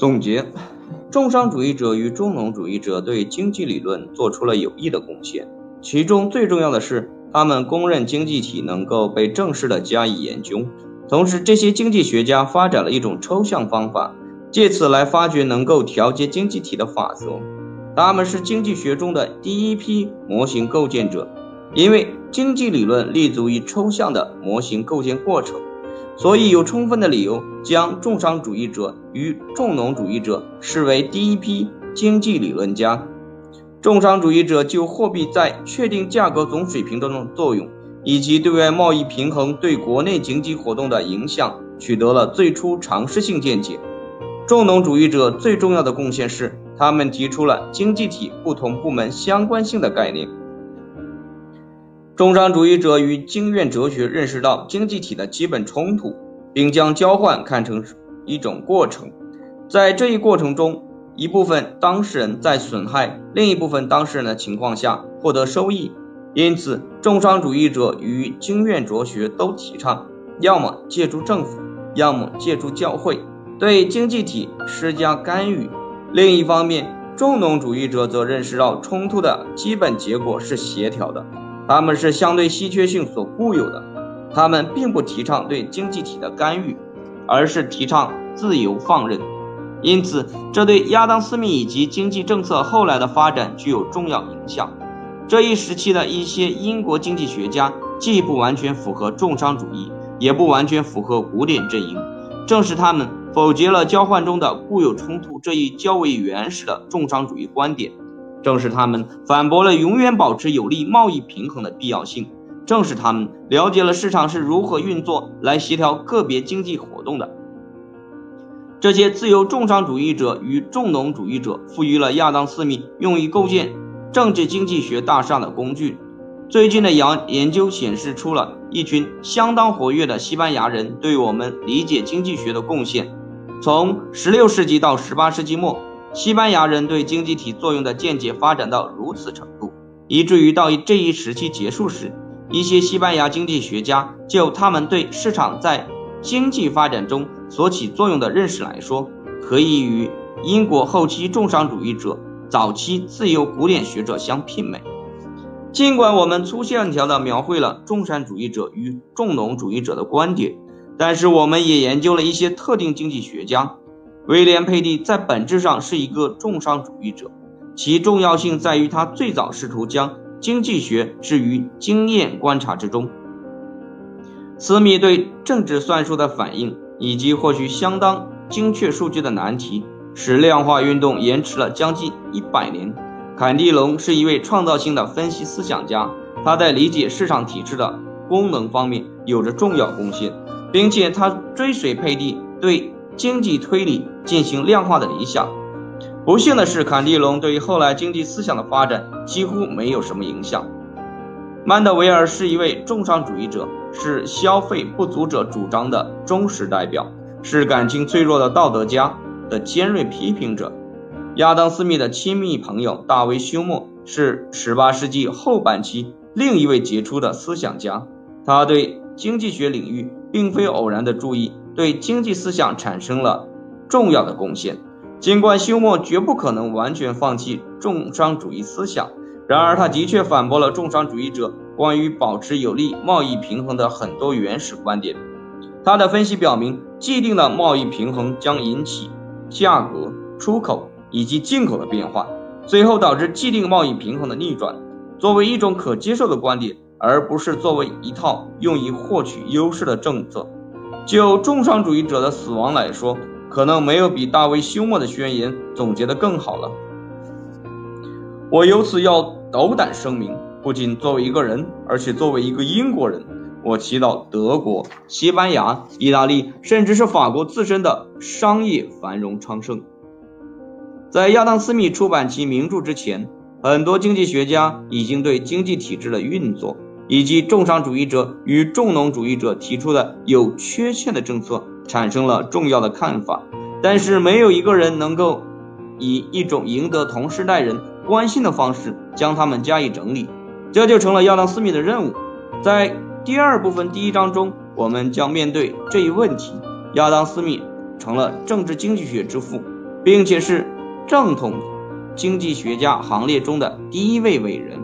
总结：重商主义者与重农主义者对经济理论做出了有益的贡献，其中最重要的是，他们公认经济体能够被正式的加以研究。同时，这些经济学家发展了一种抽象方法，借此来发掘能够调节经济体的法则。他们是经济学中的第一批模型构建者，因为经济理论立足于抽象的模型构建过程，所以有充分的理由将重商主义者与重农主义者视为第一批经济理论家。重商主义者就货币在确定价格总水平中的作用。以及对外贸易平衡对国内经济活动的影响，取得了最初尝试性见解。重农主义者最重要的贡献是，他们提出了经济体不同部门相关性的概念。重商主义者与经验哲学认识到经济体的基本冲突，并将交换看成一种过程。在这一过程中，一部分当事人在损害另一部分当事人的情况下获得收益。因此，重商主义者与经验哲学都提倡，要么借助政府，要么借助教会对经济体施加干预。另一方面，重农主义者则认识到冲突的基本结果是协调的，他们是相对稀缺性所固有的。他们并不提倡对经济体的干预，而是提倡自由放任。因此，这对亚当·斯密以及经济政策后来的发展具有重要影响。这一时期的一些英国经济学家既不完全符合重商主义，也不完全符合古典阵营。正是他们否决了交换中的固有冲突这一较为原始的重商主义观点，正是他们反驳了永远保持有利贸易平衡的必要性，正是他们了解了市场是如何运作来协调个别经济活动的。这些自由重商主义者与重农主义者赋予了亚当·斯密用于构建。政治经济学大厦的工具。最近的研研究显示出了一群相当活跃的西班牙人对我们理解经济学的贡献。从16世纪到18世纪末，西班牙人对经济体作用的见解发展到如此程度，以至于到这一时期结束时，一些西班牙经济学家就他们对市场在经济发展中所起作用的认识来说，可以与英国后期重商主义者。早期自由古典学者相媲美。尽管我们粗线条地描绘了重商主义者与重农主义者的观点，但是我们也研究了一些特定经济学家。威廉·佩蒂在本质上是一个重商主义者，其重要性在于他最早试图将经济学置于经验观察之中。斯密对政治算术的反应，以及获取相当精确数据的难题。使量化运动延迟了将近一百年。坎蒂隆是一位创造性的分析思想家，他在理解市场体制的功能方面有着重要贡献，并且他追随佩蒂对经济推理进行量化的理想。不幸的是，坎蒂隆对于后来经济思想的发展几乎没有什么影响。曼德维尔是一位重商主义者，是消费不足者主张的忠实代表，是感情脆弱的道德家。的尖锐批评者，亚当·斯密的亲密朋友大卫·休谟是18世纪后半期另一位杰出的思想家。他对经济学领域并非偶然的注意，对经济思想产生了重要的贡献。尽管休谟绝不可能完全放弃重商主义思想，然而他的确反驳了重商主义者关于保持有利贸易平衡的很多原始观点。他的分析表明，既定的贸易平衡将引起。价格、出口以及进口的变化，最后导致既定贸易平衡的逆转。作为一种可接受的观点，而不是作为一套用以获取优势的政策。就重商主义者的死亡来说，可能没有比大卫休谟的宣言总结的更好了。我由此要斗胆声明，不仅作为一个人，而且作为一个英国人。我祈祷德国、西班牙、意大利，甚至是法国自身的商业繁荣昌盛。在亚当·斯密出版其名著之前，很多经济学家已经对经济体制的运作以及重商主义者与重农主义者提出的有缺陷的政策产生了重要的看法，但是没有一个人能够以一种赢得同时代人关心的方式将他们加以整理。这就成了亚当·斯密的任务，在。第二部分第一章中，我们将面对这一问题。亚当·斯密成了政治经济学之父，并且是正统经济学家行列中的第一位伟人。